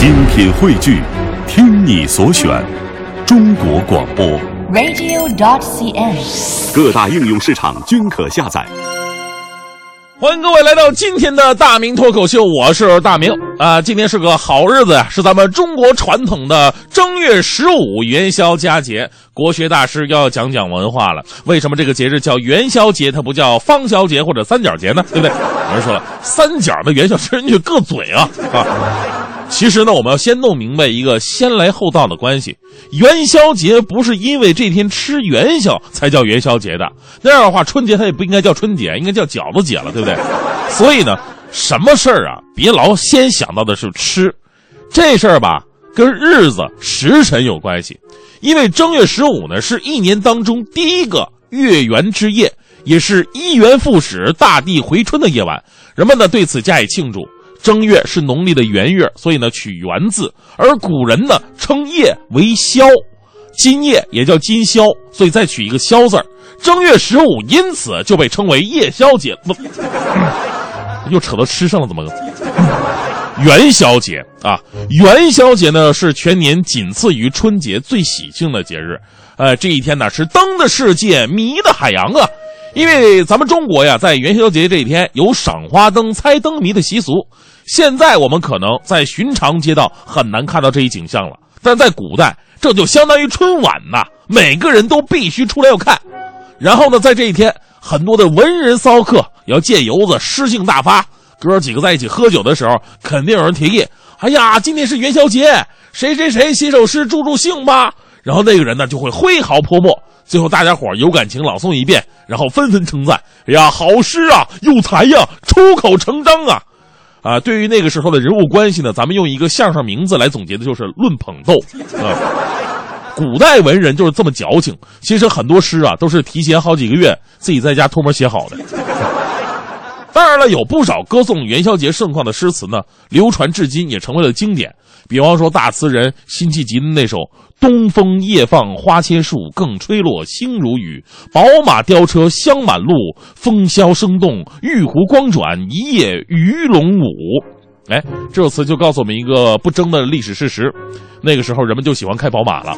精品汇聚，听你所选，中国广播。radio.cn。各大应用市场均可下载。欢迎各位来到今天的大明脱口秀，我是大明啊、今天是个好日子呀，是咱们中国传统的正月十五元宵佳节。国学大师要讲讲文化了，为什么这个节日叫元宵节，它不叫方宵节或者三角节呢？对不对？有人说了，三角的元宵吃人家硌嘴啊啊！其实呢，我们要先弄明白一个先来后到的关系。元宵节不是因为这天吃元宵才叫元宵节的，那样的话，春节它也不应该叫春节，应该叫饺子节了，对不对？所以呢，什么事儿啊，别老先想到的是吃，这事儿吧，跟日子时辰有关系。因为正月十五呢，是一年当中第一个月圆之夜，也是一元复始、大地回春的夜晚，人们呢对此加以庆祝。正月是农历的元月，所以呢取元字，而古人呢称夜为宵，今夜也叫今宵，所以再取一个宵字儿。正月十五因此就被称为夜宵节。又扯到吃上了，怎么个？元宵节啊，元宵节呢是全年仅次于春节最喜庆的节日。呃，这一天呢是灯的世界，迷的海洋啊。因为咱们中国呀，在元宵节这一天有赏花灯、猜灯谜的习俗。现在我们可能在寻常街道很难看到这一景象了，但在古代，这就相当于春晚呐，每个人都必须出来要看。然后呢，在这一天，很多的文人骚客要借由子诗兴大发，哥几个在一起喝酒的时候，肯定有人提议：“哎呀，今天是元宵节，谁谁谁写首诗助助兴吧。”然后那个人呢就会挥毫泼墨，最后大家伙有感情朗诵一遍，然后纷纷称赞：“哎呀，好诗啊，有才呀，出口成章啊！”啊，对于那个时候的人物关系呢，咱们用一个相声名字来总结的就是“论捧逗”啊。古代文人就是这么矫情，其实很多诗啊都是提前好几个月自己在家偷摸写好的。当然了，有不少歌颂元宵节盛况的诗词呢，流传至今也成为了经典。比方说大词人辛弃疾的那首“东风夜放花千树，更吹落星如雨。宝马雕车香满路，风萧声动，玉壶光转一夜鱼龙舞。”哎，这首词就告诉我们一个不争的历史事实：那个时候人们就喜欢开宝马了。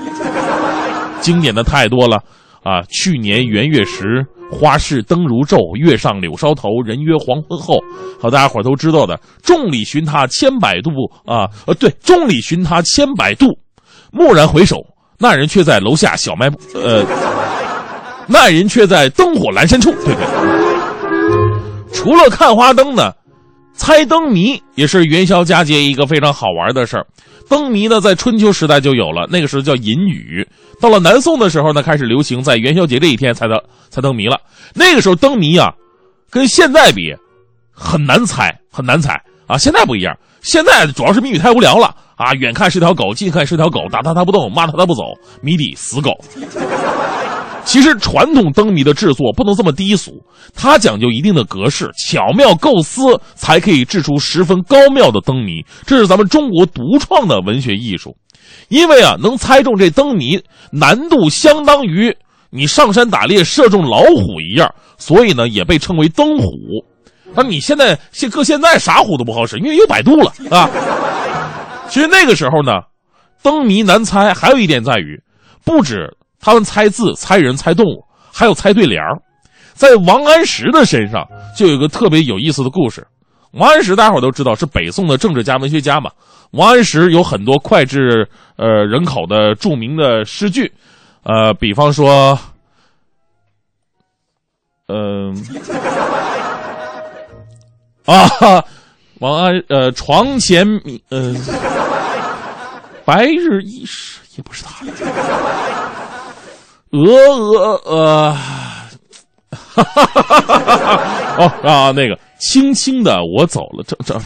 经典的太多了啊！去年元月时，花市灯如昼，月上柳梢头，人约黄昏后。好，大家伙都知道的，“众里寻他千百度”啊，呃，对，“众里寻他千百度，蓦然回首，那人却在楼下小卖部，呃，那人却在灯火阑珊处。”对对。除了看花灯呢，猜灯谜也是元宵佳节一个非常好玩的事儿。灯谜呢，在春秋时代就有了，那个时候叫隐语。到了南宋的时候呢，开始流行在元宵节这一天猜的猜灯谜了。那个时候灯谜啊，跟现在比很难猜，很难猜啊。现在不一样，现在主要是谜语太无聊了啊，远看是条狗，近看是条狗，打它它不动，骂它它不走，谜底死狗。其实传统灯谜的制作不能这么低俗，它讲究一定的格式，巧妙构思，才可以制出十分高妙的灯谜。这是咱们中国独创的文学艺术。因为啊，能猜中这灯谜难度相当于你上山打猎射中老虎一样，所以呢，也被称为灯虎。那你现在现搁现在啥虎都不好使，因为有百度了啊。其实那个时候呢，灯谜难猜，还有一点在于，不止。他们猜字、猜人、猜动物，还有猜对联儿。在王安石的身上就有个特别有意思的故事。王安石大伙都知道是北宋的政治家、文学家嘛。王安石有很多脍炙呃人口的著名的诗句，呃，比方说，嗯、啊，王安呃床前明呃白日依时也不是他。鹅鹅呃，哈哈哈哈哈！哦啊，那个轻轻的我走了，这这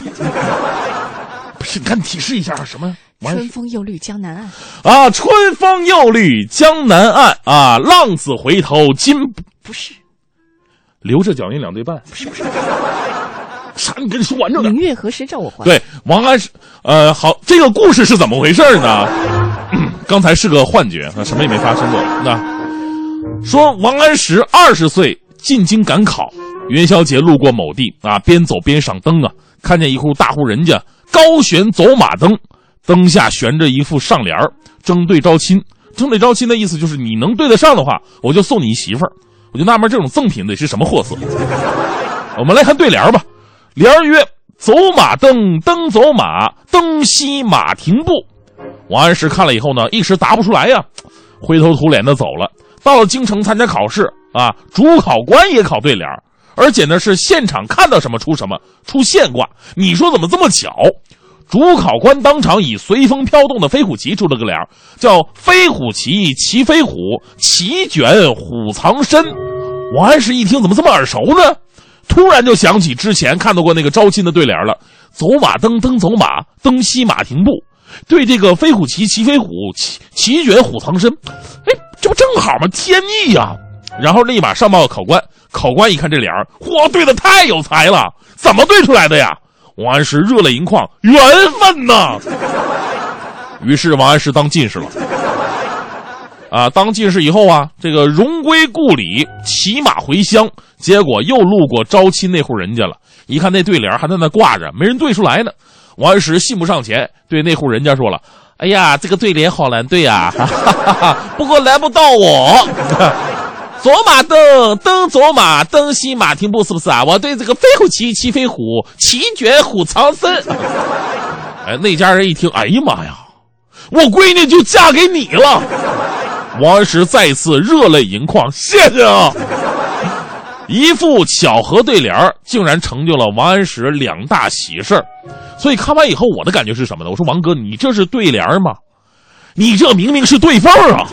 不是，赶紧提示一下什么？春风又绿江南岸啊，春风又绿江南岸啊，浪子回头金不是留着脚印两对半，不是不是，啥？你跟你说完整的明。月何时照我还？对，王安石，呃，好，这个故事是怎么回事呢？刚才是个幻觉，啊，什么也没发生过。那说王安石二十岁进京赶考，元宵节路过某地啊，边走边赏灯啊，看见一户大户人家高悬走马灯，灯下悬着一副上联儿，征对招亲。征对招亲的意思就是你能对得上的话，我就送你一媳妇儿。我就纳闷这种赠品得是什么货色。我们来看对联儿吧，联儿曰：“走马灯，灯走马，灯熄马停步。”王安石看了以后呢，一时答不出来呀，灰头土脸的走了。到了京城参加考试啊，主考官也考对联，而且呢是现场看到什么出什么，出现卦。你说怎么这么巧？主考官当场以随风飘动的飞虎旗出了个联，叫“飞虎旗，旗飞虎，旗卷虎藏身”。王安石一听，怎么这么耳熟呢？突然就想起之前看到过那个招亲的对联了：“走马灯，灯走马，灯熄马停步。”对这个飞虎旗，旗飞虎，旗旗卷虎藏身。哎，这不正好吗？天意呀！然后立马上报考官，考官一看这联儿，嚯，对的太有才了，怎么对出来的呀？王安石热泪盈眶，缘分呐！于是王安石当进士了。啊，当进士以后啊，这个荣归故里，骑马回乡，结果又路过招亲那户人家了。一看那对联还在那挂着，没人对出来呢。王安石信步上前，对那户人家说了：“哎呀，这个对联好难对呀，不过难不到我。走马灯，灯走马，灯熄马停步，是不是啊？我对这个飞虎旗，旗飞虎，旗卷虎藏身。哎，那家人一听，哎呀妈呀，我闺女就嫁给你了。”王安石再次热泪盈眶，谢谢啊！一副巧合对联竟然成就了王安石两大喜事所以看完以后，我的感觉是什么呢？我说王哥，你这是对联吗？你这明明是对缝啊！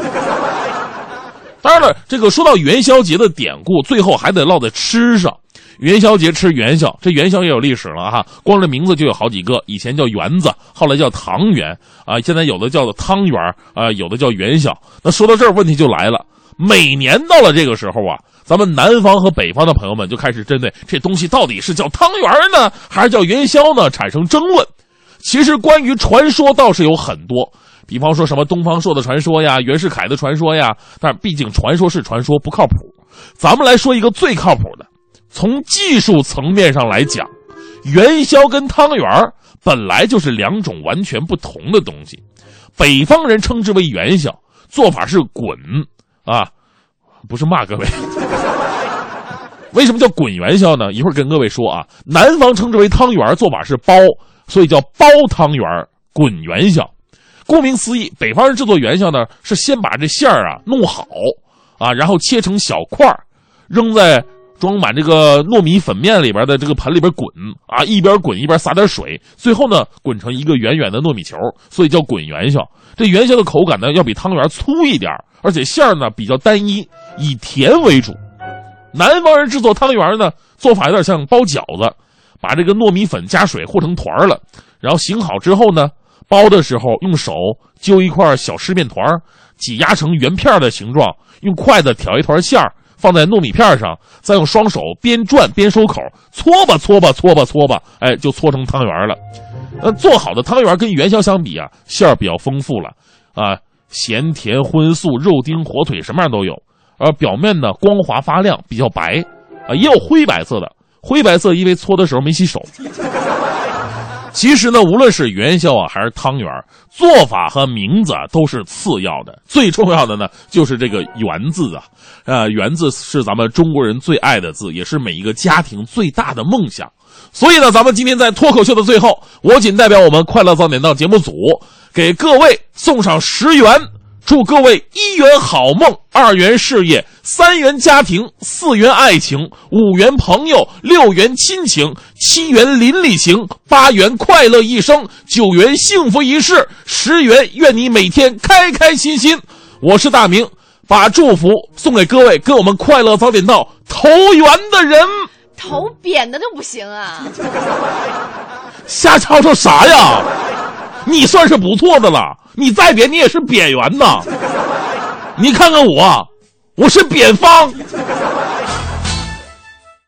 当然了，这个说到元宵节的典故，最后还得落在吃上。元宵节吃元宵，这元宵也有历史了哈，光这名字就有好几个。以前叫圆子，后来叫汤圆啊，现在有的叫做汤圆啊，有的叫元宵。那说到这儿，问题就来了。每年到了这个时候啊，咱们南方和北方的朋友们就开始针对这东西到底是叫汤圆呢，还是叫元宵呢，产生争论。其实关于传说倒是有很多，比方说什么东方朔的传说呀，袁世凯的传说呀。但毕竟传说是传说，不靠谱。咱们来说一个最靠谱的。从技术层面上来讲，元宵跟汤圆本来就是两种完全不同的东西。北方人称之为元宵，做法是滚啊，不是骂各位。为什么叫滚元宵呢？一会儿跟各位说啊。南方称之为汤圆，做法是包，所以叫包汤圆滚元宵。顾名思义，北方人制作元宵呢，是先把这馅儿啊弄好啊，然后切成小块儿，扔在。装满这个糯米粉面里边的这个盆里边滚啊，一边滚一边撒点水，最后呢滚成一个圆圆的糯米球，所以叫滚元宵。这元宵的口感呢要比汤圆粗一点，而且馅儿呢比较单一，以甜为主。南方人制作汤圆呢做法有点像包饺子，把这个糯米粉加水和成团了，然后醒好之后呢，包的时候用手揪一块小湿面团，挤压成圆片的形状，用筷子挑一团馅儿。放在糯米片上，再用双手边转边收口，搓吧搓吧搓吧搓吧，哎，就搓成汤圆了。呃，做好的汤圆跟元宵相比啊，馅儿比较丰富了，啊，咸甜荤素，肉丁火腿什么样都有。而表面呢光滑发亮，比较白，啊，也有灰白色的。灰白色因为搓的时候没洗手。其实呢，无论是元宵啊，还是汤圆做法和名字啊都是次要的，最重要的呢就是这个“圆”字啊，呃，“圆”字是咱们中国人最爱的字，也是每一个家庭最大的梦想。所以呢，咱们今天在脱口秀的最后，我仅代表我们快乐早点到节目组，给各位送上十元。祝各位一元好梦，二元事业，三元家庭，四元爱情，五元朋友，六元亲情，七元邻里情，八元快乐一生，九元幸福一世，十元愿你每天开开心心。我是大明，把祝福送给各位跟我们快乐早点到投缘的人。头扁的都不行啊！瞎吵吵啥呀？你算是不错的了。你再扁，你也是扁圆呐！你看看我，我是扁方。